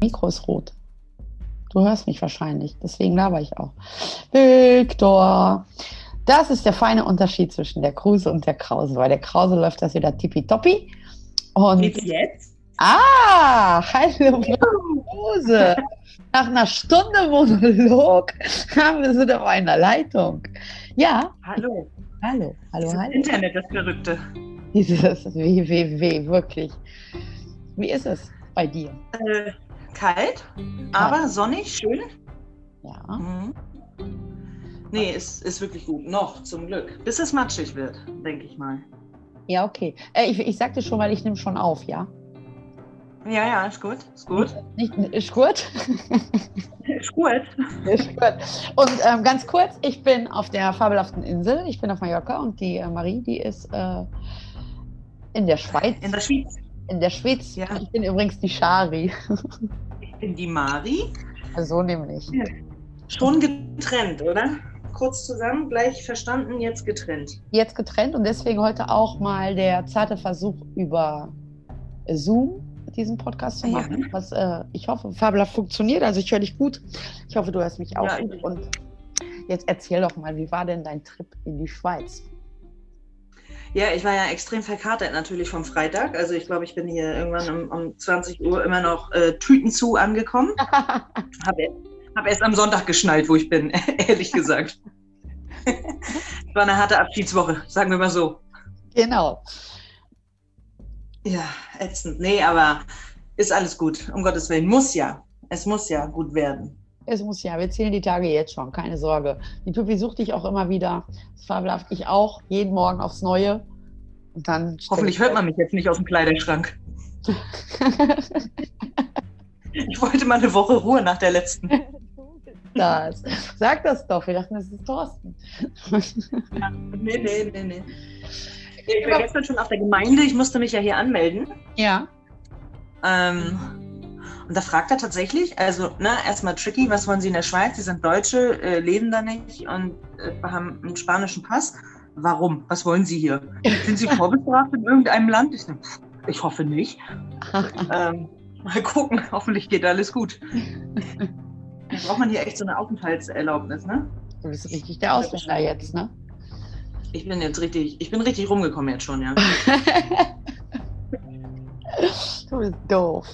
Mikro ist rot. Du hörst mich wahrscheinlich, deswegen laber ich auch. Victor, das ist der feine Unterschied zwischen der Kruse und der Krause. Bei der Krause läuft das wieder tippitoppi. Und Geht's jetzt? Ah, hallo Kruse. Nach einer Stunde Monolog haben wir sie auf einer Leitung. Ja, Hallo. hallo, hallo, Dieses hallo. Internet, das Verrückte. Dieses www, wirklich. Wie ist es bei dir? Äh, kalt, aber sonnig, schön. Ja. Mhm. Nee, ist, ist wirklich gut. Noch, zum Glück. Bis es matschig wird, denke ich mal. Ja, okay. Äh, ich, ich sagte schon, weil ich nehme schon auf, ja? Ja, ja, ist gut. Ist gut. Nicht, ist gut? Ist gut. ist gut. Und ähm, ganz kurz, ich bin auf der fabelhaften Insel. Ich bin auf Mallorca und die äh, Marie, die ist äh, in der Schweiz. In der Schweiz. In der Schweiz. Ja. Ich bin übrigens die Shari. Ich bin die Mari. so nämlich. Schon getrennt, oder? Kurz zusammen, gleich verstanden, jetzt getrennt. Jetzt getrennt und deswegen heute auch mal der zarte Versuch über Zoom diesen Podcast zu Ja. machen, was äh, ich hoffe fabelhaft funktioniert. Also ich höre dich gut. Ich hoffe, du hörst mich auch Ja, gut. Und jetzt erzähl doch mal, wie war denn dein Trip in die Schweiz? Ja, ich war ja extrem verkatert natürlich vom Freitag. Also ich glaube, ich bin hier irgendwann um, um 20 Uhr immer noch äh, Tüten zu angekommen. Habe hab erst am Sonntag geschnallt, wo ich bin, ehrlich gesagt. Es war eine harte Abschiedswoche, sagen wir mal so. genau. Ja, ätzend. Nee, aber ist alles gut. Um Gottes Willen. Muss ja. Es muss ja gut werden. Es muss ja, wir zählen die Tage jetzt schon, keine Sorge. Die Pippi sucht dich auch immer wieder. Das fabelhaft. Ich auch, jeden Morgen aufs Neue. Und dann Hoffentlich hört man mich jetzt nicht aus dem Kleiderschrank. Ich wollte mal eine Woche Ruhe nach der letzten. das. Sag das doch, wir dachten, das ist Thorsten. Nee, nee, nee, nee. Ich war gestern schon auf der Gemeinde. Ich musste mich ja hier anmelden. ja. Ähm, und da fragt er tatsächlich, also ne, erstmal tricky, was wollen Sie in der Schweiz? Sie sind Deutsche, äh, leben da nicht und äh, haben einen spanischen Pass. Warum? Was wollen Sie hier? Sind Sie vorbestraft in irgendeinem Land? Ich, ich hoffe nicht. Ähm, mal gucken, hoffentlich geht alles gut. Da braucht man hier echt so eine Aufenthaltserlaubnis, ne? Du bist richtig der Ausländer jetzt, ne? Ich bin jetzt richtig, ich bin richtig rumgekommen jetzt schon, ja. du bist doof.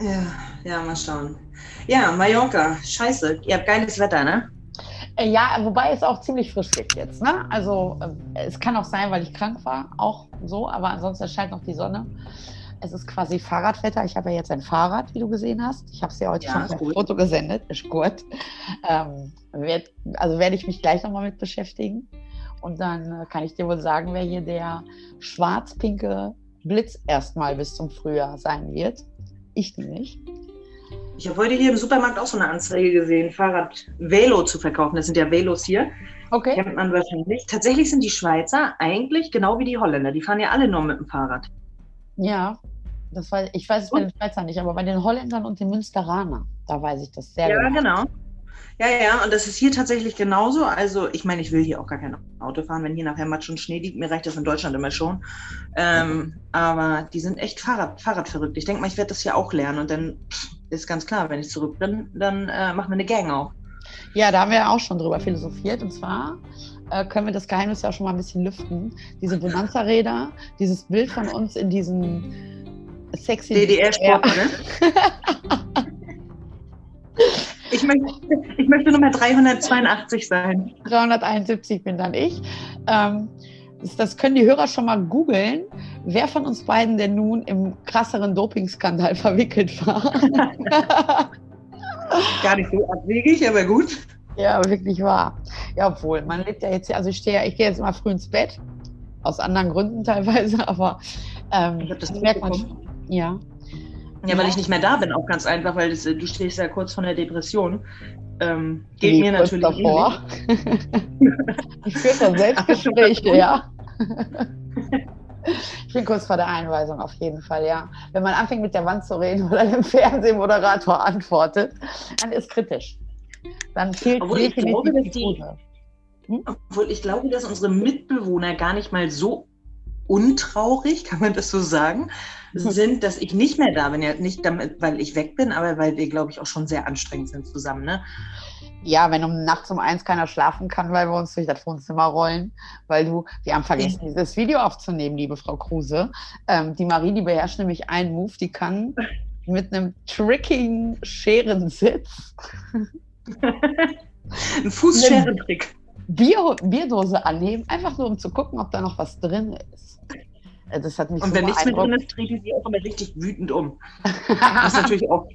Ja, ja, mal schauen. Ja, Mallorca, scheiße. Ihr habt geiles Wetter, ne? Äh, Ja, wobei es auch ziemlich frisch wird jetzt, ne? Also äh, es kann auch sein, weil ich krank war, auch so, aber ansonsten scheint noch die Sonne. Es ist quasi Fahrradwetter. Ich habe ja jetzt ein Fahrrad, wie du gesehen hast. Ich habe es dir heute Ja, schon gut. Foto gesendet. Ist gut. Ähm, werd, also werde ich mich gleich nochmal mit beschäftigen. Und dann äh, kann ich dir wohl sagen, wer hier der schwarz-pinke Blitz erstmal bis zum Frühjahr sein wird. Ich nämlich. Ich habe heute hier im Supermarkt auch so eine Anzeige gesehen, Fahrrad Velo zu verkaufen. Das sind ja Velos hier. Okay. Kennt man wahrscheinlich. Tatsächlich sind die Schweizer eigentlich genau wie die Holländer. Die fahren ja alle nur mit dem Fahrrad. Ja, das war, ich weiß es bei den Schweizern nicht, aber bei den Holländern und den Münsteranern, da weiß ich das sehr ja, genau. genau. Ja, ja, und das ist hier tatsächlich genauso. Also, ich meine, ich will hier auch gar kein Auto fahren, wenn hier nachher Matsch und Schnee liegt. Mir reicht das in Deutschland immer schon. Ähm, aber die sind echt Fahrrad, Fahrradverrückt. Ich denke mal, ich werde das hier auch lernen. Und dann pff, ist ganz klar, wenn ich zurück bin, dann äh, machen wir eine Gang auf. Ja, da haben wir ja auch schon drüber philosophiert. Und zwar äh, können wir das Geheimnis ja auch schon mal ein bisschen lüften. Diese Bonanza-Räder, dieses Bild von uns in diesen sexy DDR-Sport, ne? Ich möchte, ich möchte Nummer 382 sein. 371 bin dann ich. Ähm, das, können die Hörer schon mal googeln, wer von uns beiden denn nun im krasseren Dopingskandal verwickelt war. Gar nicht so abwegig, aber gut. Ja, wirklich wahr. Ja, obwohl, man lebt ja jetzt, hier- also ich stehe ja, ich gehe jetzt immer früh ins Bett, aus anderen Gründen teilweise, aber ähm, das das merkt man schon. Ja. Ja, weil ich nicht mehr da bin, auch ganz einfach, weil das, äh, du stehst ja kurz vor der Depression. Ähm, geht Wie mir natürlich davor. ich führe da Selbstgespräche, ja. Ich bin kurz vor der Einweisung, auf jeden Fall, ja. Wenn man anfängt mit der Wand zu reden oder dem Fernsehmoderator antwortet, dann ist kritisch. Dann fehlt Obwohl ich glaube, dass die Quote. Obwohl ich glaube, dass unsere Mitbewohner gar nicht mal so untraurig, kann man das so sagen, sind, dass ich nicht mehr da bin. Ja, nicht damit, weil ich weg bin, aber weil wir, glaube ich, auch schon sehr anstrengend sind zusammen. Ne? Ja, wenn um nachts um eins keiner schlafen kann, weil wir uns durch das Wohnzimmer rollen, weil du, wir haben vergessen, dieses Video aufzunehmen, liebe Frau Kruse. Ähm, die Marie, die beherrscht nämlich einen Move, die kann mit einem trickigen Scherensitz. Ein Fußscherentrick. Bier, Bierdose annehmen, einfach nur um zu gucken, ob da noch was drin ist. Äh, das hat mich Und wenn nichts beeindruckt. drin ist, die sich auch immer richtig wütend um. Das ist natürlich auch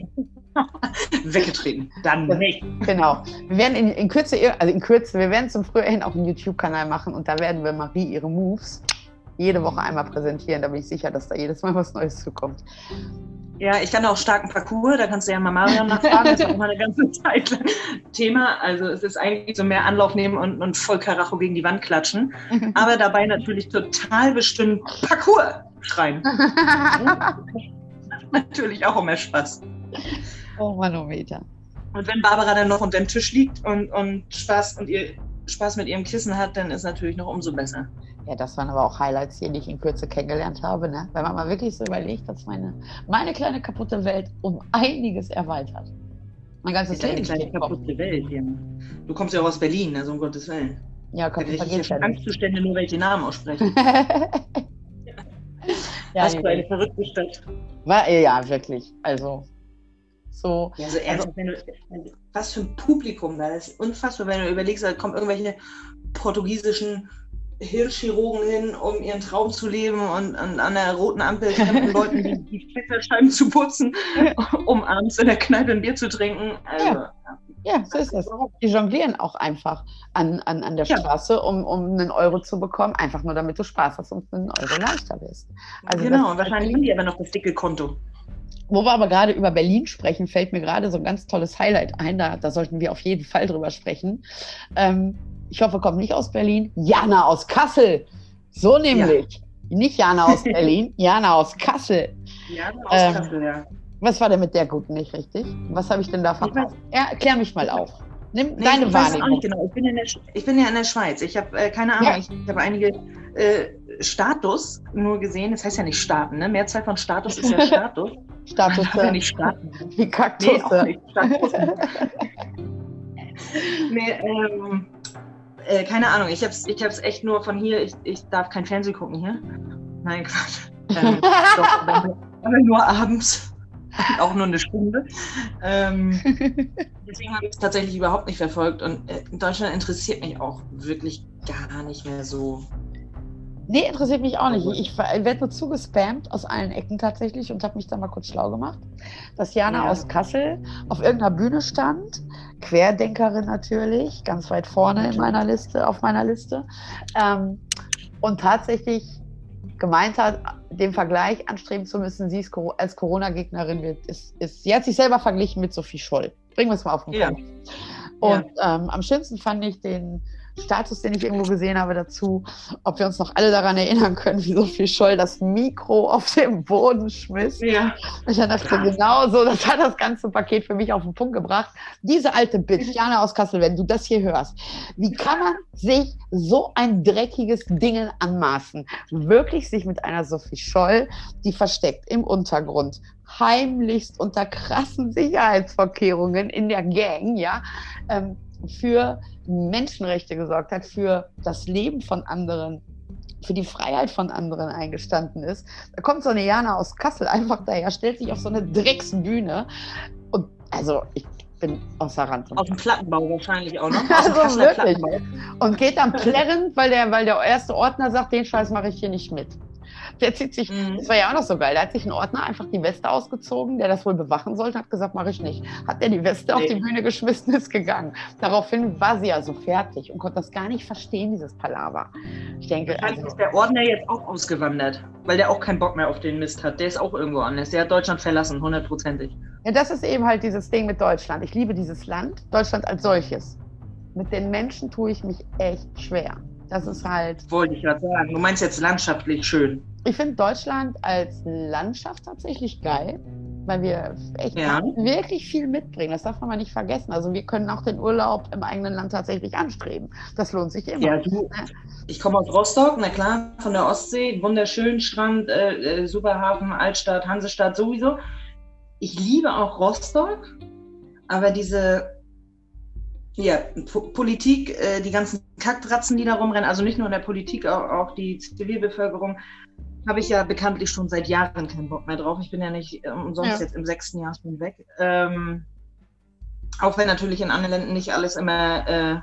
weggetreten. Dann nicht. Genau. Wir werden in, in Kürze, also in Kürze, wir werden zum Frühjahr hin auch einen YouTube-Kanal machen und da werden wir Marie ihre Moves jede Woche einmal präsentieren. Da bin ich sicher, dass da jedes Mal was Neues zukommt. Ja, ich kann auch starken Parcours, da kannst du ja mal Marion nachfragen, das war immer eine ganze Zeit lang Thema. Also es ist eigentlich so mehr Anlauf nehmen und, und voll Karacho gegen die Wand klatschen, aber dabei natürlich total bestimmt Parcours schreien. natürlich auch immer Spaß. oh Manometer. Und wenn Barbara dann noch unter dem Tisch liegt und, und Spaß und ihr Spaß mit ihrem Kissen hat, dann ist natürlich noch umso besser. Ja, das waren aber auch Highlights hier, die ich in Kürze kennengelernt habe. Ne? Wenn man mal wirklich so überlegt, dass meine, meine kleine kaputte Welt um einiges erweitert. Mein ganzes Leben kleine kaputte Welt, ja. Du kommst ja auch aus Berlin, also um Gottes Willen. Ja, kaputt ich schon ja nicht. Angstzustände, nur welche Namen aussprechen. ja, Was für eine verrückte Stadt. war, ja, wirklich. Also, so. Ja, also ernsthaft, wenn du, was für ein Publikum da ist. Unfassbar, wenn du überlegst, da kommen irgendwelche portugiesischen Hirnchirurgen hin, um ihren Traum zu leben und, und an der roten Ampel fremden Leuten die, die Fensterscheiben zu putzen, um abends in der Kneipe ein Bier zu trinken. Also, ja. Ja, so ist das. Die jonglieren auch einfach an, an, an der Ja. Straße, um, um einen Euro zu bekommen, einfach nur damit du Spaß hast und einen Euro leichter bist. Also genau, und wahrscheinlich haben die aber noch das dicke Konto. Wo wir aber gerade über Berlin sprechen, fällt mir gerade so ein ganz tolles Highlight ein. Da, da sollten wir auf jeden Fall drüber sprechen. Ähm, ich hoffe, kommt nicht aus Berlin. Jana aus Kassel. So nämlich. Nicht Jana aus Berlin, Jana aus Kassel. Ja, aus Ähm, Kassel, ja. Was war denn mit der guten nicht richtig? Was habe ich denn da verpasst? Ja, klär mich mal auf. Nimm Nee, deine ich Wahrnehmung. genau. Ich bin, in der, ich bin ja in der Schweiz. Ich habe äh, keine Ahnung. Ja. Ich, ich habe einige äh, Status nur gesehen. Das heißt ja nicht Staaten, ne? Mehrzahl von Status ist ja Status. Status Aber nicht Staaten. wie Nee, Kaktus. auch nicht. Status. nee, ähm, äh, keine Ahnung. Ich habe es ich hab's echt nur von hier. Ich, ich darf kein Fernsehen gucken hier. Nein, Quatsch. Ähm, doch, aber, nur abends. Auch nur eine Stunde. Ähm, Deswegen habe ich es tatsächlich überhaupt nicht verfolgt. Und äh, Deutschland interessiert mich auch wirklich gar nicht mehr so. Nee, interessiert mich auch nicht. Ich werde nur zugespammt aus allen Ecken tatsächlich und habe mich da mal kurz schlau gemacht, dass Jana Ja. aus Kassel auf irgendeiner Bühne stand, Querdenkerin natürlich, ganz weit vorne in meiner Liste, auf meiner Liste, ähm, und tatsächlich gemeint hat, den Vergleich anstreben zu müssen, sie ist als Corona-Gegnerin wird, ist, ist, sie hat sich selber verglichen mit Sophie Scholl. Bringen wir es mal auf den Ja. Punkt. Und ähm, am schönsten fand ich den Status, den ich irgendwo gesehen habe dazu, ob wir uns noch alle daran erinnern können, wie Sophie Scholl das Mikro auf den Boden schmiss. Ja. Ich dachte, genau so, das hat das ganze Paket für mich auf den Punkt gebracht. Diese alte Bitch, Jana aus Kassel, wenn du das hier hörst, wie kann man sich so ein dreckiges Ding anmaßen? Wirklich sich mit einer Sophie Scholl, die versteckt im Untergrund, heimlichst unter krassen Sicherheitsvorkehrungen in der Gang, ja, ähm, für Menschenrechte gesorgt hat, für das Leben von anderen, für die Freiheit von anderen eingestanden ist. Da kommt so eine Jana aus Kassel einfach daher, stellt sich auf so eine Drecksbühne und also ich bin außer Rand. und Aus dem Plattenbau wahrscheinlich auch noch. Dem Also wirklich. Und geht dann plärrend, weil der, weil der erste Ordner sagt, den Scheiß mache ich hier nicht mit. Der zieht sich, Mhm. das war ja auch noch so geil, da hat sich ein Ordner einfach die Weste ausgezogen, der das wohl bewachen sollte, hat gesagt, mache ich nicht. Hat der die Weste auf Nee. die Bühne geschmissen, ist gegangen. Daraufhin war sie also fertig und konnte das gar nicht verstehen, dieses Palaver. Ich denke, Wahrscheinlich also, ist der Ordner jetzt auch ausgewandert, weil der auch keinen Bock mehr auf den Mist hat. Der ist auch irgendwo anders. Der hat Deutschland verlassen, hundertprozentig. ja, das ist eben halt dieses Ding mit Deutschland. Ich liebe dieses Land, Deutschland als solches. Mit den Menschen tue ich mich echt schwer. Das ist halt, Wollte ich gerade sagen. Du meinst jetzt landschaftlich schön. ich finde Deutschland als Landschaft tatsächlich geil. weil wir echt Ja. wirklich viel mitbringen. Das darf man mal nicht vergessen. Also wir können auch den Urlaub im eigenen Land tatsächlich anstreben. Das lohnt sich immer. Ja, du, ich komme aus Rostock, na klar, von der Ostsee, wunderschön, Strand, äh, äh, Superhafen, Altstadt, Hansestadt sowieso. Ich liebe auch Rostock, aber diese ja, Po- Politik, äh, die ganzen Kackbratzen, die da rumrennen, also nicht nur in der Politik, auch, auch die Zivilbevölkerung, habe ich ja bekanntlich schon seit Jahren keinen Bock mehr drauf. Ich bin ja nicht äh, umsonst Ja. jetzt im sechsten Jahr schon weg. Ähm, auch wenn natürlich in anderen Ländern nicht alles immer äh,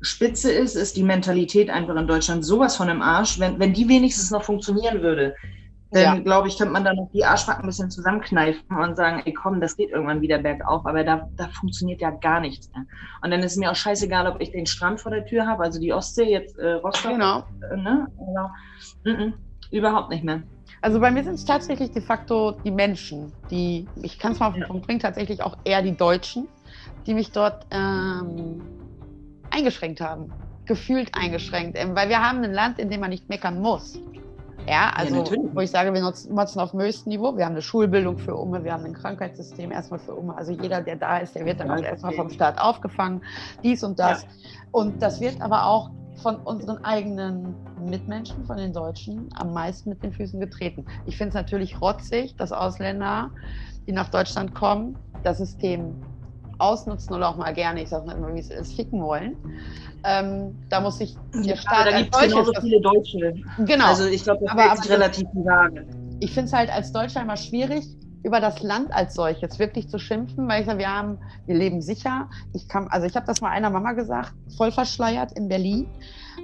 spitze ist, ist die Mentalität einfach in Deutschland sowas von im Arsch. Wenn, wenn die wenigstens noch funktionieren würde, dann Ja. glaube ich, könnte man da noch die Arschbacken ein bisschen zusammenkneifen und sagen, ey komm, das geht irgendwann wieder bergauf, aber da, da funktioniert ja gar nichts mehr. Und dann ist mir auch scheißegal, ob ich den Strand vor der Tür habe, also die Ostsee, jetzt äh, Rostock, Genau. äh, ne? Genau. Mm -mm, überhaupt nicht mehr. Also bei mir sind es tatsächlich de facto die Menschen, die, ich kann es mal auf den Ja. Punkt bringen, tatsächlich auch eher die Deutschen, die mich dort ähm, eingeschränkt haben. Gefühlt eingeschränkt. Ähm, weil wir haben ein Land, in dem man nicht meckern muss. Ja, also natürlich. wo ich sage, wir nutzen, nutzen auf dem höchsten Niveau. Wir haben eine Schulbildung für Umme, wir haben ein Krankheitssystem erstmal für Umme. Also jeder, der da ist, der wird dann Ja, auch erstmal vom Staat aufgefangen, dies und das. Und das wird aber auch von unseren eigenen Mitmenschen, von den Deutschen, am meisten mit den Füßen getreten. Ich finde es natürlich rotzig, dass Ausländer, die nach Deutschland kommen, das System ausnutzen oder auch mal gerne, ich sage mal immer, wie es ist, ficken wollen. Ähm, da muss sich der Ja, Staat da gibt es genauso viele Deutsche. Genau. Also ich glaube, das Aber- ist aber- relativ Waage. ich finde es halt als Deutscher immer schwierig, über das Land als solches wirklich zu schimpfen, weil ich sage, wir haben, wir leben sicher. Ich kann, also ich habe das mal einer Mama gesagt, voll verschleiert in Berlin.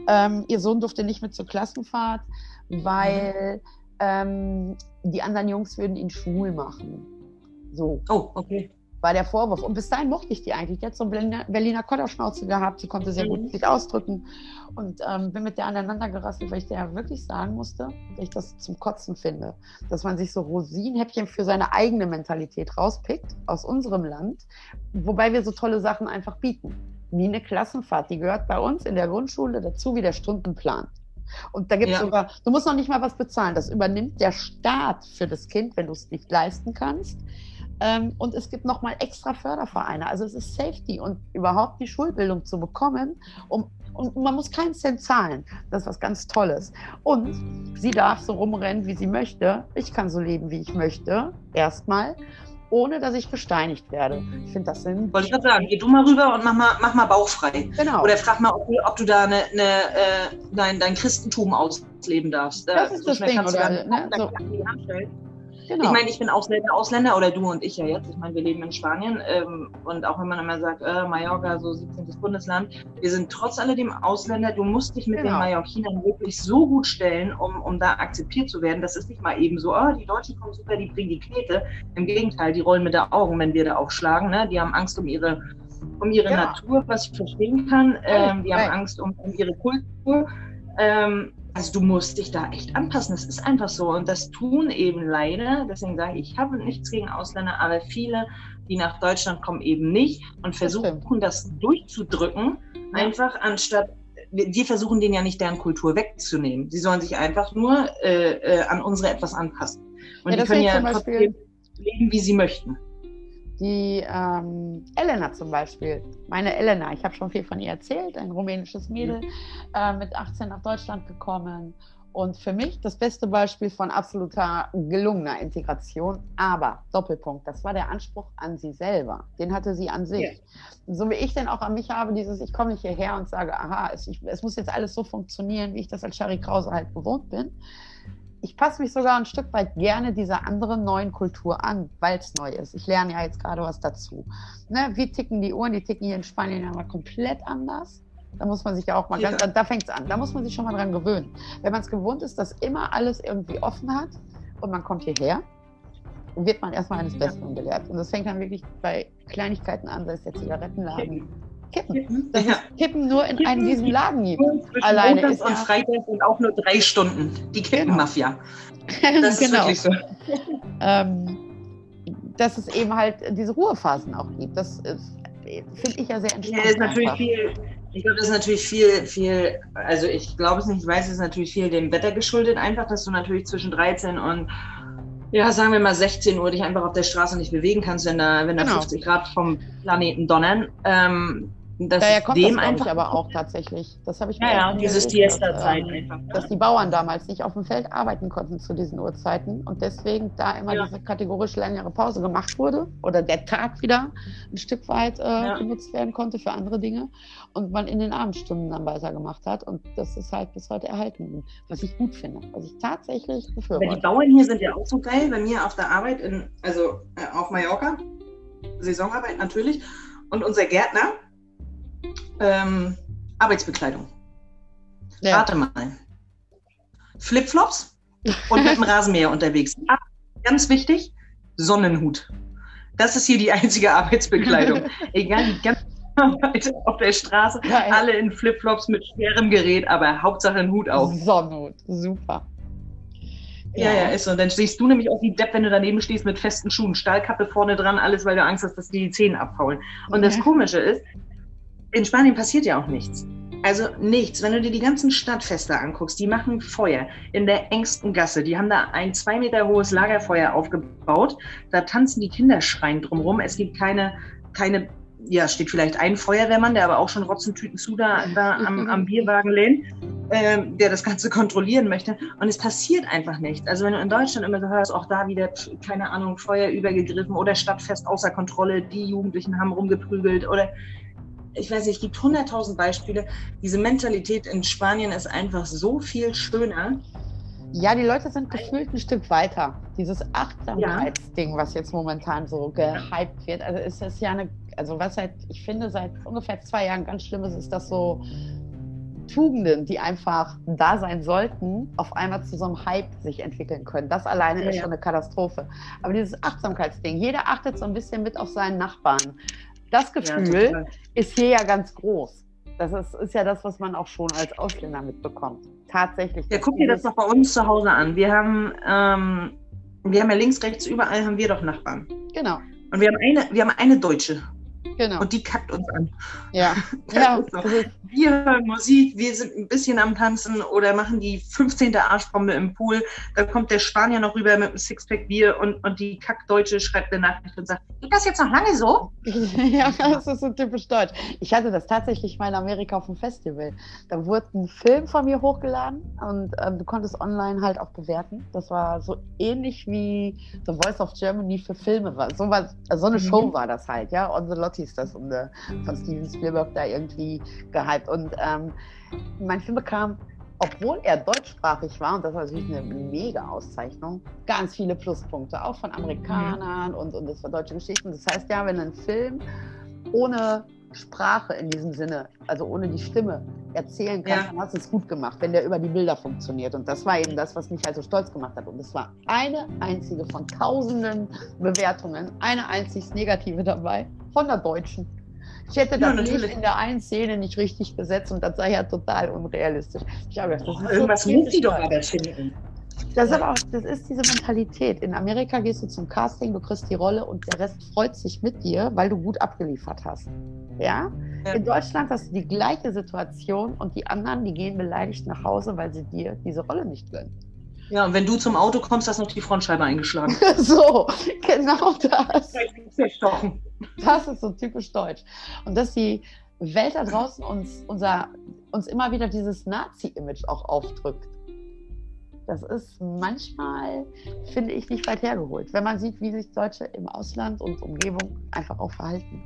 Ähm, ihr Sohn durfte nicht mit zur Klassenfahrt, weil ähm, die anderen Jungs würden ihn schwul machen. So Oh, okay. War der Vorwurf. Und bis dahin mochte ich die eigentlich. Die hat so eine Berliner, Berliner Kodderschnauze gehabt. Sie konnte sehr Mhm. gut sich ausdrücken. Und ähm, bin mit der aneinander gerasselt, weil ich der wirklich sagen musste, dass ich das zum Kotzen finde. Dass man sich so Rosinenhäppchen für seine eigene Mentalität rauspickt aus unserem Land, wobei wir so tolle Sachen einfach bieten. Wie eine Klassenfahrt, die gehört bei uns in der Grundschule dazu wie der Stundenplan. Und da gibt es Ja. sogar, du musst noch nicht mal was bezahlen. Das übernimmt der Staat für das Kind, wenn du es nicht leisten kannst. Ähm, und es gibt nochmal extra Fördervereine. Also es ist Safety und überhaupt die Schulbildung zu bekommen. Um, und man muss keinen Cent zahlen. Das ist was ganz Tolles. Und sie darf so rumrennen, wie sie möchte. Ich kann so leben, wie ich möchte. Erstmal. Ohne dass ich gesteinigt werde. Ich finde, das sind. Wollte ich gerade sagen, geh du mal rüber und mach mal, mach mal bauchfrei. Genau. Oder frag mal, ob du, ob du da eine, eine, äh, dein, dein Christentum ausleben darfst. Da- Das ist das schnell Ding, oder? Ne? So. Genau. Ich meine, ich bin Ausländer, Ausländer oder du und ich ja jetzt. Ich meine, wir leben in Spanien ähm, und auch wenn man immer sagt, äh, Mallorca, so 17. Bundesland, wir sind trotz alledem Ausländer. Du musst dich mit Genau. den Mallorquinern wirklich so gut stellen, um, um da akzeptiert zu werden. Das ist nicht mal eben so, oh, die Deutschen kommen super, die bringen die Knete. Im Gegenteil, die rollen mit den Augen, wenn wir da aufschlagen. Ne? Die haben Angst um ihre, um ihre Ja. Natur, was ich verstehen kann. Ähm, die haben. Angst um, um ihre Kultur. Ähm, also du musst dich da echt anpassen. Das ist einfach so. Und das tun eben leider, deswegen sage ich, ich habe nichts gegen Ausländer, aber viele, die nach Deutschland kommen, eben nicht und versuchen das durchzudrücken, Ja. einfach anstatt, wir versuchen denen ja nicht deren Kultur wegzunehmen. Sie sollen sich einfach nur äh, äh, an unsere etwas anpassen. Und Ja, die das können ja trotzdem leben, wie sie möchten. Die ähm, Elena zum Beispiel, meine Elena, ich habe schon viel von ihr erzählt, ein rumänisches Mädel, äh, mit 18 nach Deutschland gekommen. Und für mich das beste Beispiel von absoluter gelungener Integration. Aber, Doppelpunkt, das war der Anspruch an sie selber. Den hatte sie an sich. So wie ich den auch an mich habe, dieses, ich komme nicht hierher und sage, aha, es, ich, es muss jetzt alles so funktionieren, wie ich das als Shari Krause halt gewohnt bin. Ich passe mich sogar ein Stück weit gerne dieser anderen neuen Kultur an, weil es neu ist. Ich lerne ja jetzt gerade was dazu. Ne, wie ticken die Uhren? Die ticken hier in Spanien ja mal komplett anders. Da muss man sich ja auch mal Ja. ganz, da, da fängt es an. Da muss man sich schon mal dran gewöhnen. Wenn man es gewohnt ist, dass immer alles irgendwie offen hat und man kommt hierher, wird man erstmal eines Besseren belehrt. Und das fängt dann wirklich bei Kleinigkeiten an, sei es der Zigarettenladen. Kippen. Das Ja. Kippen nur in einem diesem Laden gibt. Alleine Montags ist und ja- Freitags sind auch nur drei Stunden. Die Kippenmafia. Das ist genau. wirklich so. ähm, dass es eben halt diese Ruhephasen auch gibt. Das finde ich ja sehr Ja, entspannt. ist natürlich einfach. viel, ich glaube, das ist natürlich viel, viel, also ich glaube es nicht, ich weiß, es ist natürlich viel dem Wetter geschuldet, einfach, dass du natürlich zwischen 13 und ja, sagen wir mal 16 Uhr, dich einfach auf der Straße nicht bewegen kannst, wenn da, wenn da Genau. 50 Grad vom Planeten donnern. Ähm, Daher kommt dem das, einfach. ich, aber auch tatsächlich. Das habe ich mir ja, ja, dieses dass, Siesta-Zeit ähm, einfach. ne? dass die Bauern damals nicht auf dem Feld arbeiten konnten zu diesen Uhrzeiten und deswegen da immer Ja. diese kategorisch längere Pause gemacht wurde oder der Tag wieder ein Stück weit äh, Ja. genutzt werden konnte für andere Dinge und man in den Abendstunden dann weitergemacht hat und das ist halt bis heute erhalten, was ich gut finde, was ich tatsächlich Aber die befürworte. Bauern hier sind ja auch so geil. Bei mir auf der Arbeit, in, also äh, auf Mallorca, Saisonarbeit natürlich. Und unser Gärtner, ähm, Arbeitsbekleidung. Ja. Rate mal. Flipflops und mit dem Rasenmäher unterwegs. Ah, ganz wichtig, Sonnenhut. Das ist hier die einzige Arbeitsbekleidung. Egal, die ganze Arbeit auf der Straße, Geil. alle in Flipflops mit schwerem Gerät, aber Hauptsache ein Hut auf. Sonnenhut, super. Ja, ja, ist so. Und dann stehst du nämlich auch wie Depp, wenn du daneben stehst mit festen Schuhen, Stahlkappe vorne dran, alles, weil du Angst hast, dass die die Zähne abfaulen. Und das Ja. Komische ist, in Spanien passiert ja auch nichts. Also nichts. Wenn du dir die ganzen Stadtfeste anguckst, die machen Feuer in der engsten Gasse. Die haben da ein zwei Meter hohes Lagerfeuer aufgebaut. Da tanzen die Kinder schreiend drumrum. Es gibt keine, keine, ja, steht vielleicht ein Feuerwehrmann, der aber auch schon Rotzentüten zu da, da am, am Bierwagen lehnt, ähm, der das Ganze kontrollieren möchte. Und es passiert einfach nichts. Also wenn du in Deutschland immer so hörst, auch da wieder, keine Ahnung, Feuer übergegriffen oder Stadtfest außer Kontrolle, die Jugendlichen haben rumgeprügelt oder ich weiß nicht, es gibt hunderttausend Beispiele. Diese Mentalität in Spanien ist einfach so viel schöner. Ja, die Leute sind gefühlt ein Stück weiter. Dieses Achtsamkeitsding, was jetzt momentan so gehypt wird. Also es ist ja eine, also was seit, ich finde, seit ungefähr zwei Jahren ganz schlimm ist, ist, dass so Tugenden, die einfach da sein sollten, auf einmal zu so einem Hype sich entwickeln können. Das alleine Ja, ist ja. schon eine Katastrophe. Aber dieses Achtsamkeitsding, jeder achtet so ein bisschen mit auf seinen Nachbarn. Das Gefühl total. ist hier ja ganz groß. Das ist, ist ja das, was man auch schon als Ausländer mitbekommt. Tatsächlich. Ja, guck dir das doch bei uns zu Hause an. Wir haben, ähm, wir haben ja links, rechts, überall haben wir doch Nachbarn. Genau, Und wir haben eine, wir haben eine Deutsche genau. und die kackt uns an. Ja, ja, so. Wir hören Musik, wir sind ein bisschen am Tanzen oder machen die 15. Arschbombe im Pool. Da kommt der Spanier noch rüber mit einem Sixpack Bier und, und die Kackdeutsche schreibt eine Nachricht und sagt, geht das jetzt noch lange so? ja, das ist so typisch deutsch. Ich hatte das tatsächlich mal in Amerika auf dem Festival. Da wurde ein Film von mir hochgeladen und ähm, du konntest online halt auch bewerten. Das war so ähnlich wie The Voice of Germany für Filme war. So, war, so eine Mhm. Show war das halt, ja. On the Lot hieß das um, äh, von Steven Spielberg da irgendwie gehypt. Und ähm, mein Film bekam, obwohl er deutschsprachig war, und das war natürlich eine mega Auszeichnung, ganz viele Pluspunkte, auch von Amerikanern und, und das war deutsche Geschichten. Das heißt ja, wenn ein Film ohne Sprache in diesem Sinne, also ohne die Stimme erzählen kann, Ja. dann hast du es gut gemacht, wenn der über die Bilder funktioniert. Und das war eben das, was mich also stolz gemacht hat. Und es war eine einzige von tausenden Bewertungen, eine einzig negative dabei, von der Deutschen. Ich hätte Ja, das Licht natürlich. in der einen Szene nicht richtig gesetzt und das sei ja total unrealistisch. Ich habe gedacht, das so Irgendwas muss sie doch aber finden. Das ist aber auch, das ist diese Mentalität. In Amerika gehst du zum Casting, du kriegst die Rolle und der Rest freut sich mit dir, weil du gut abgeliefert hast. Ja? Ja. In Deutschland hast du die gleiche Situation und die anderen, die gehen beleidigt nach Hause, weil sie dir diese Rolle nicht gönnen. Ja, und wenn du zum Auto kommst, hast du noch die Frontscheibe eingeschlagen. so, genau das. Das ist so typisch deutsch. Und dass die Welt da draußen uns, unser, uns immer wieder dieses Nazi-Image auch aufdrückt. Das ist manchmal, finde ich, nicht weit hergeholt, wenn man sieht, wie sich Deutsche im Ausland und Umgebung einfach auch verhalten.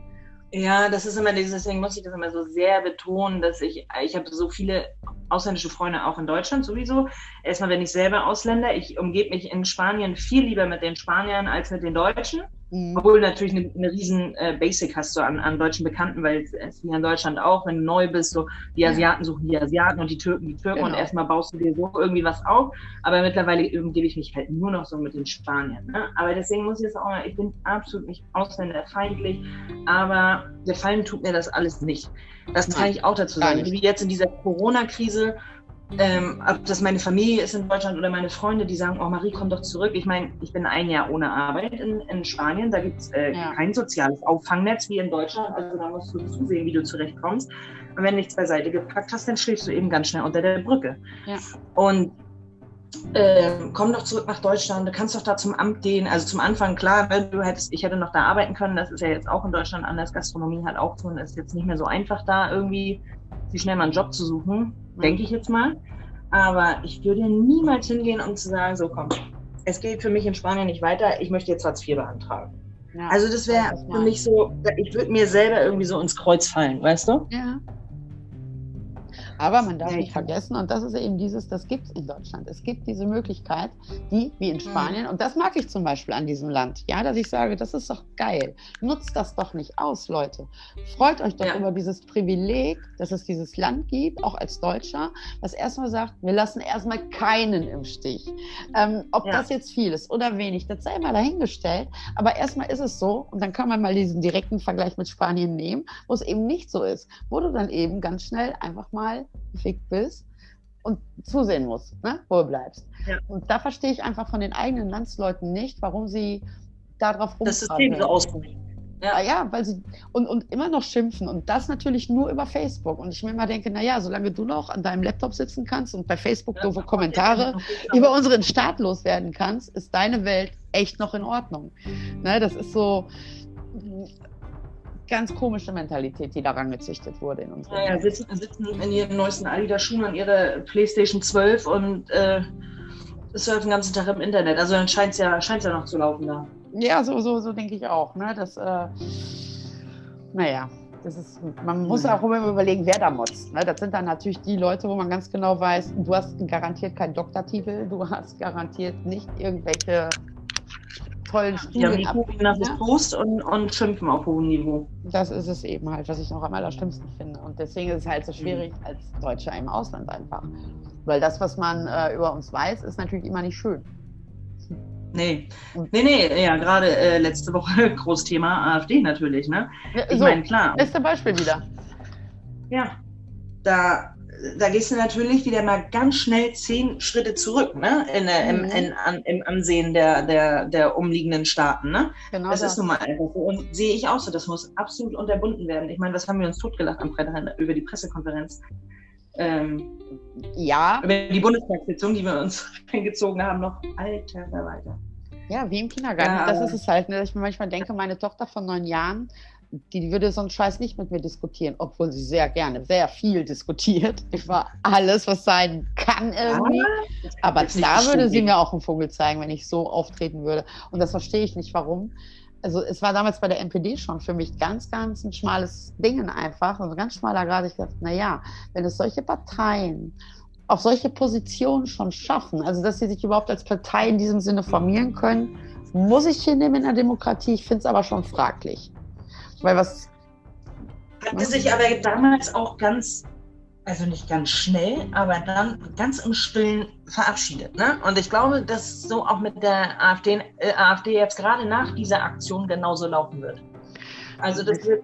Ja, das ist immer dieses, deswegen muss ich das immer so sehr betonen, dass ich, ich habe so viele ausländische Freunde auch in Deutschland sowieso. Erstmal bin ich selber Ausländer. Ich umgebe mich in Spanien viel lieber mit den Spaniern als mit den Deutschen. Mhm. Obwohl natürlich eine, eine riesen äh, Basic hast du an, an deutschen Bekannten, weil es ist wie in Deutschland auch, wenn du neu bist, so die. Asiaten suchen die Asiaten und die Türken die Türken und Genau. erstmal baust du dir so irgendwie was auf. Aber mittlerweile umgebe ich mich halt nur noch so mit den Spaniern. Ne? Aber deswegen muss ich jetzt auch mal, ich bin absolut nicht ausländerfeindlich, aber gefallen tut mir das alles nicht. Das kann ich auch dazu sagen. Wie jetzt in dieser Corona-Krise, ähm, ob das meine Familie ist in Deutschland oder meine Freunde, die sagen, oh Marie, komm doch zurück. Ich meine, ich bin ein Jahr ohne Arbeit in, in Spanien. Da gibt es äh, Ja. kein soziales Auffangnetz wie in Deutschland. Also da musst du zusehen, wie du zurechtkommst. Und wenn du nichts beiseite gepackt hast, dann schläfst du eben ganz schnell unter der Brücke. Ja. Und ähm, komm doch zurück nach Deutschland, du kannst doch da zum Amt gehen. Also zum Anfang, klar, du hättest, ich hätte noch da arbeiten können, das ist ja jetzt auch in Deutschland anders. Gastronomie hat auch und ist jetzt nicht mehr so einfach da irgendwie, sich schnell mal einen Job zu suchen. Denke ich jetzt mal. Aber ich würde niemals hingehen, um zu sagen, so komm, es geht für mich in Spanien nicht weiter, ich möchte jetzt Hartz IV beantragen. Ja, also das wäre für mich so, ich würde mir selber irgendwie so ins Kreuz fallen, weißt du? Ja. Aber man darf nicht vergessen, und das ist eben dieses, das gibt es in Deutschland. Es gibt diese Möglichkeit, die, wie in mhm. Spanien, und das mag ich zum Beispiel an diesem Land, ja, dass ich sage, das ist doch geil. Nutzt das doch nicht aus, Leute. Freut euch doch ja. über dieses Privileg, dass es dieses Land gibt, auch als Deutscher, das erstmal sagt, wir lassen erstmal keinen im Stich. Ähm, ob ja. das jetzt viel ist oder wenig, das sei mal dahingestellt. Aber erstmal ist es so, und dann kann man mal diesen direkten Vergleich mit Spanien nehmen, wo es eben nicht so ist, wo du dann eben ganz schnell einfach mal gefickt bist und zusehen musst, ne, wo du bleibst. Ja. Und da verstehe ich einfach von den eigenen Landsleuten nicht, warum sie darauf rumfahren. Das System so ausprobieren. Ja. Ah ja, weil sie und, und immer noch schimpfen und das natürlich nur über Facebook. Und ich mir immer denke, naja, solange du noch an deinem Laptop sitzen kannst und bei Facebook ja, doofe Kommentare über unseren Staat loswerden kannst, ist deine Welt echt noch in Ordnung. Ne, das ist so, ganz komische Mentalität, die daran gezüchtet wurde in unserem Ja, ja sitzen, sitzen in ihren neuesten Adidas-Schuhen an ihrer Playstation 12 und äh, surfen den ganzen Tag im Internet. Also dann scheint es ja, ja noch zu laufen da. Ja, so, so, so denke ich auch. Ne? Das, äh, naja, das ist, man muss auch immer überlegen, wer da motzt. Ne? Das sind dann natürlich die Leute, wo man ganz genau weiß, du hast garantiert keinen Doktortitel, du hast garantiert nicht irgendwelche tollen Studien. Ja, die nach ja? Post und, und schimpfen auf hohem Niveau. Das ist es eben halt, was ich noch am allerschlimmsten finde. Und deswegen ist es halt so schwierig mhm. als Deutscher im Ausland einfach. Weil das, was man äh, über uns weiß, ist natürlich immer nicht schön. Nee, nee, nee, ja, gerade äh, letzte Woche Großthema AfD natürlich, ne? Ich so, meine, klar. Beste Beispiel wieder. Ja, da da gehst du natürlich wieder mal ganz schnell zehn Schritte zurück, ne? In, mhm. im, in, an, Im Ansehen der, der, der umliegenden Staaten, ne? Genau das, das, ist nun mal einfach so. Und sehe ich auch so, das muss absolut unterbunden werden. Ich meine, was haben wir uns totgelacht am Freitag über die Pressekonferenz? Ähm, ja. Über die Bundestagssitzung, die wir uns eingezogen haben, noch alter Verwalter. Ja, wie im Kindergarten. Ja, das ist es halt, ne, dass ich mir manchmal denke, meine Tochter von neun Jahren die würde so einen Scheiß nicht mit mir diskutieren, obwohl sie sehr gerne, sehr viel diskutiert über alles, was sein kann irgendwie. Ja, Aber da würde sie mir auch einen Vogel zeigen, wenn ich so auftreten würde. Und das verstehe ich nicht, warum. Also es war damals bei der NPD schon für mich ganz, ganz ein schmales Ding einfach, also ganz schmaler Grad. Ich dachte, naja, wenn es solche Parteien auf solche Positionen schon schaffen, also dass sie sich überhaupt als Partei in diesem Sinne formieren können, muss ich hinnehmen in der Demokratie. Ich finde es aber schon fraglich. Weil was. Hatte sich aber damals auch ganz, also nicht ganz schnell, aber dann ganz im Stillen verabschiedet. Ne? Und ich glaube, dass so auch mit der AfD, äh, AfD jetzt gerade nach dieser Aktion genauso laufen wird. Also das wird,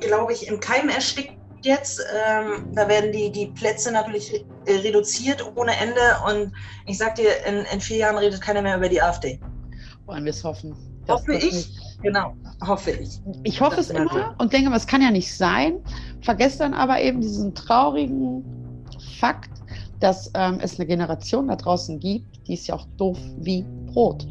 glaube ich, im Keim erstickt jetzt. Ähm, da werden die, die Plätze natürlich reduziert ohne Ende. Und ich sag dir, in, in vier Jahren redet keiner mehr über die AfD. Wollen wir es hoffen. Hoffe ich. Genau, hoffe ich. Ich hoffe es immer und denke, es kann ja nicht sein. Vergesst dann aber eben diesen traurigen Fakt, dass ähm, es eine Generation da draußen gibt, die ist ja auch doof wie Brot.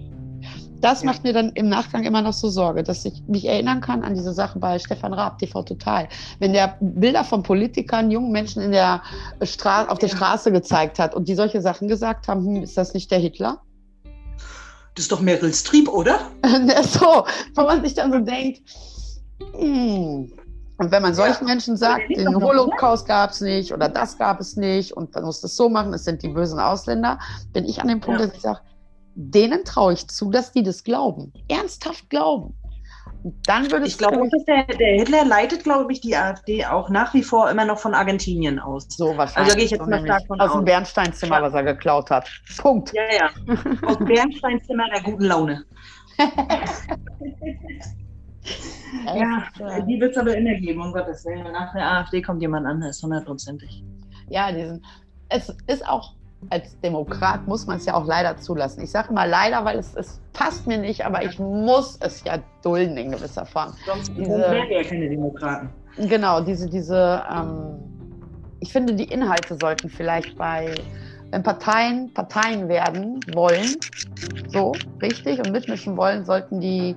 Das ja. macht mir dann im Nachgang immer noch so Sorge, dass ich mich erinnern kann an diese Sache bei Stefan Raab, TV Total. Wenn der Bilder von Politikern, jungen Menschen in der Stra auf der ja. Straße gezeigt hat und die solche Sachen gesagt haben, hm, ist das nicht der Hitler? Das ist doch Meryl Streep, oder? so, wo man sich dann so denkt, hm. Und wenn man solchen ja. Menschen sagt, den Holocaust gab es nicht oder das gab es nicht und man muss das so machen, es sind die bösen Ausländer, bin ich an dem Punkt, ja. dass ich sage, denen traue ich zu, dass die das glauben, ernsthaft glauben dann würde ich glaube, der, der, Hitler leitet, glaube ich, die AfD auch nach wie vor immer noch von Argentinien aus. So wahrscheinlich. Also gehe ich jetzt mal stark von aus. Aus dem Bernsteinzimmer, was er geklaut hat. Punkt. Ja, ja. Aus dem Bernsteinzimmer der guten Laune. ja, die wird es aber immer geben, um Gottes Willen. Nach der AfD kommt jemand anderes, hundertprozentig. Ja, diesen, es ist auch als Demokrat muss man es ja auch leider zulassen. Ich sage mal leider, weil es, es passt mir nicht, aber ich muss es ja dulden in gewisser Form. Sonst wären wir ja keine Demokraten. Genau, diese, diese, ähm, ich finde, die Inhalte sollten vielleicht bei wenn Parteien Parteien werden wollen, so richtig und mitmischen wollen, sollten die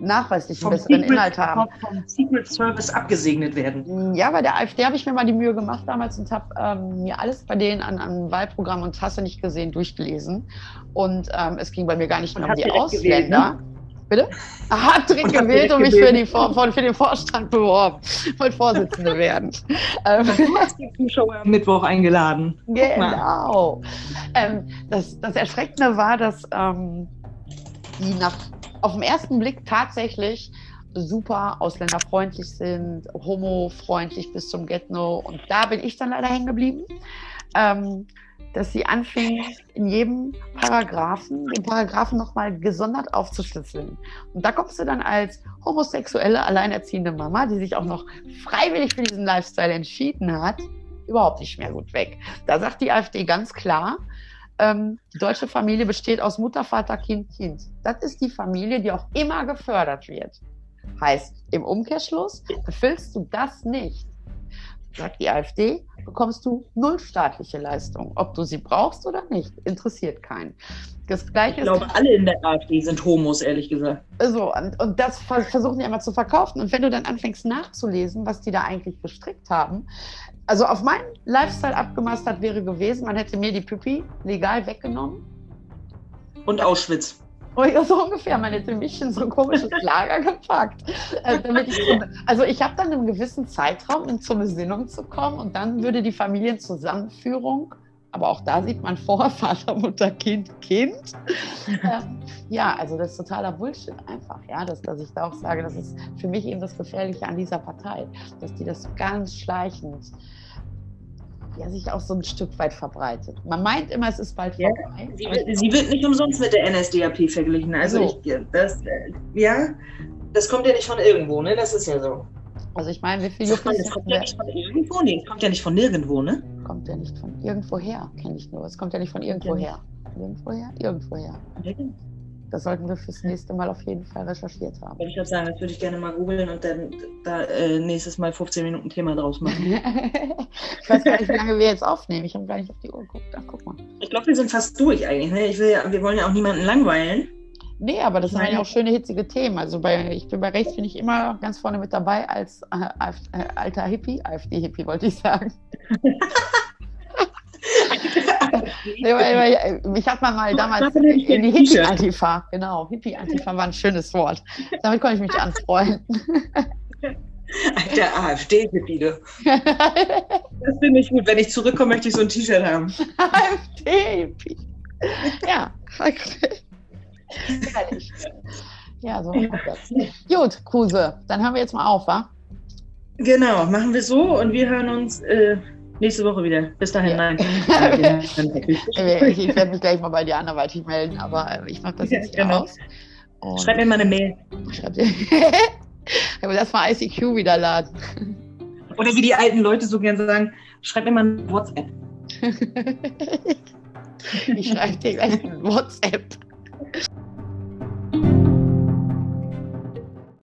nachweislich einen besseren Secret, Inhalt haben. Vom Secret Service abgesegnet werden. Ja, bei der AfD habe ich mir mal die Mühe gemacht damals und habe ähm, mir alles bei denen an, an Wahlprogramm und Tasse nicht gesehen durchgelesen. Und ähm, es ging bei mir gar nicht Und mehr um die Ausländer. gewählt, ne? Bitte? Ah, Hat direkt gewählt und mich für, die, Vor- für den Vorstand beworben. Wollte Vorsitzende werden. Ähm, Du hast die Zuschauer am Mittwoch eingeladen. Genau. Ähm, das, das Erschreckende war, dass ähm, die nach, auf den ersten Blick tatsächlich super ausländerfreundlich sind, homofreundlich bis zum Get-No. Und da bin ich dann leider hängen geblieben, ähm, dass sie anfingen, in jedem Paragraphen, den Paragraphen nochmal gesondert aufzuschlüsseln. Und da kommst du dann als homosexuelle, alleinerziehende Mama, die sich auch noch freiwillig für diesen Lifestyle entschieden hat, überhaupt nicht mehr gut weg. Da sagt die AfD ganz klar, ähm, die deutsche Familie besteht aus Mutter, Vater, Kind, Kind. Das ist die Familie, die auch immer gefördert wird. Heißt, im Umkehrschluss, erfüllst du das nicht, sagt die AfD, bekommst du null staatliche Leistung. Ob du sie brauchst oder nicht, interessiert keinen. Das Ich Gleiche ist glaube, alle in der AfD sind Homos, ehrlich gesagt. so, und, und das ver- versuchen die immer zu verkaufen. Und wenn du dann anfängst nachzulesen, was die da eigentlich gestrickt haben, also auf meinen Lifestyle abgemastert wäre gewesen, man hätte mir die Püppi legal weggenommen. Und Auschwitz. Oder so ungefähr, man hätte mich in so ein komisches Lager gepackt. Äh, damit ich, also ich habe dann einen gewissen Zeitraum, um zur Besinnung zu kommen und dann würde die Familienzusammenführung, aber auch da sieht man vor, Vater, Mutter, Kind, Kind. Ähm, ja, also das ist totaler Bullshit einfach, ja, dass, dass ich da auch sage, das ist für mich eben das Gefährliche an dieser Partei, dass die das ganz schleichend ja, sich auch so ein Stück weit verbreitet. Man meint immer, es ist bald Ja, vorbei. Sie, sie wird nicht umsonst mit der NSDAP verglichen. Also So. ich, das, äh, ja, das kommt ja nicht von irgendwo, ne? Das ist ja so. Also ich meine, wie viel Juppis das kommt ja nicht von irgendwo, nee, das kommt ja nicht von nirgendwo, ne? kommt ja nicht von irgendwo her, kenne ich nur. Es kommt ja nicht von irgendwo her. Irgendwo her, irgendwo her. Das sollten wir fürs nächste Mal auf jeden Fall recherchiert haben. Ich gerade sagen, das würde ich gerne mal googeln und dann da äh, nächstes Mal 15 Minuten Thema draus machen. ich weiß gar nicht, wie lange wir jetzt aufnehmen. Ich habe gar nicht auf die Uhr geguckt. Ach, guck mal. Ich glaube, wir sind fast durch eigentlich. Ne? Ich will ja, wir wollen ja auch niemanden langweilen. Nee, aber das sind ja auch schöne, hitzige Themen. Also bei, ich bin bei rechts, bin ich immer ganz vorne mit dabei als äh, äh, alter Hippie. AfD-Hippie wollte ich sagen. Weil, mich hat man mal damals ich in die. Hippie-Antifa, genau, Hippie-Antifa war ein schönes Wort. Damit konnte ich mich anfreunden. Alter AfD-Hippie. Das finde ich gut. Wenn ich zurückkomme, möchte ich so ein T-Shirt haben. AfD-Hippie. Ja, herrlich. Ja, so das. Gut, Kruse, dann hören wir jetzt mal auf, wa? Genau, machen wir so und wir hören uns äh, nächste Woche wieder. Bis dahin, Ja. nein. Ich, ich werde mich gleich mal bei dir anderweitig melden, aber äh, ich mache das jetzt hier genau. aus. Und Schreib mir mal eine Mail. schreib dir. Aber lass mal ICQ wieder laden. Oder wie die alten Leute so gern sagen, schreib mir mal eine WhatsApp. ich schreibe dir gleich ein WhatsApp.